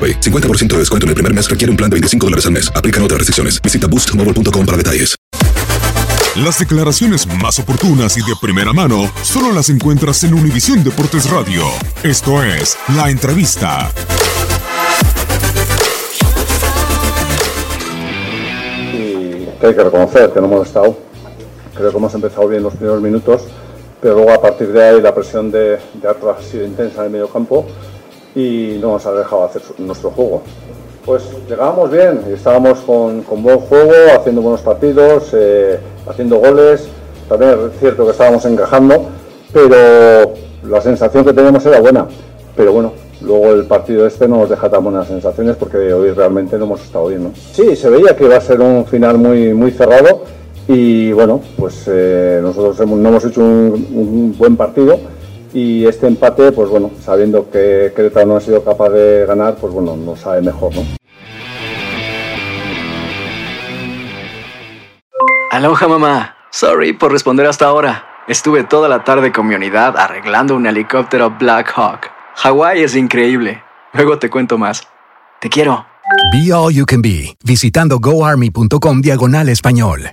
AroPay. 50% de descuento en el primer mes requiere un plan de 25 dólares al mes. Aplican otras restricciones. Visita boostmobile.com para detalles. Las declaraciones más oportunas y de primera mano solo las encuentras en Univisión Deportes Radio. Esto es La Entrevista. y hay que reconocer que no hemos estado. Creo que hemos empezado bien los primeros minutos, pero luego a partir de ahí la presión de, de Atlas ha sido intensa en el medio campo y no nos ha dejado hacer nuestro juego. Pues llegábamos bien estábamos con, con buen juego, haciendo buenos partidos, eh, haciendo goles. También es cierto que estábamos encajando, pero la sensación que teníamos era buena. Pero bueno, luego el partido este no nos deja tan buenas sensaciones porque hoy realmente no hemos estado bien. ¿no? Sí, se veía que iba a ser un final muy, muy cerrado y bueno, pues eh, nosotros no hemos hecho un buen partido y este empate, pues bueno, sabiendo que Querétaro no ha sido capaz de ganar, pues bueno, nos sabe mejor, ¿no? Aloha mamá. Sorry por responder hasta ahora. Estuve toda la tarde con mi unidad arreglando un helicóptero Black Hawk. Hawái es increíble. Luego te cuento más. Te quiero. Be All You Can Be, visitando goarmy.com diagonal español.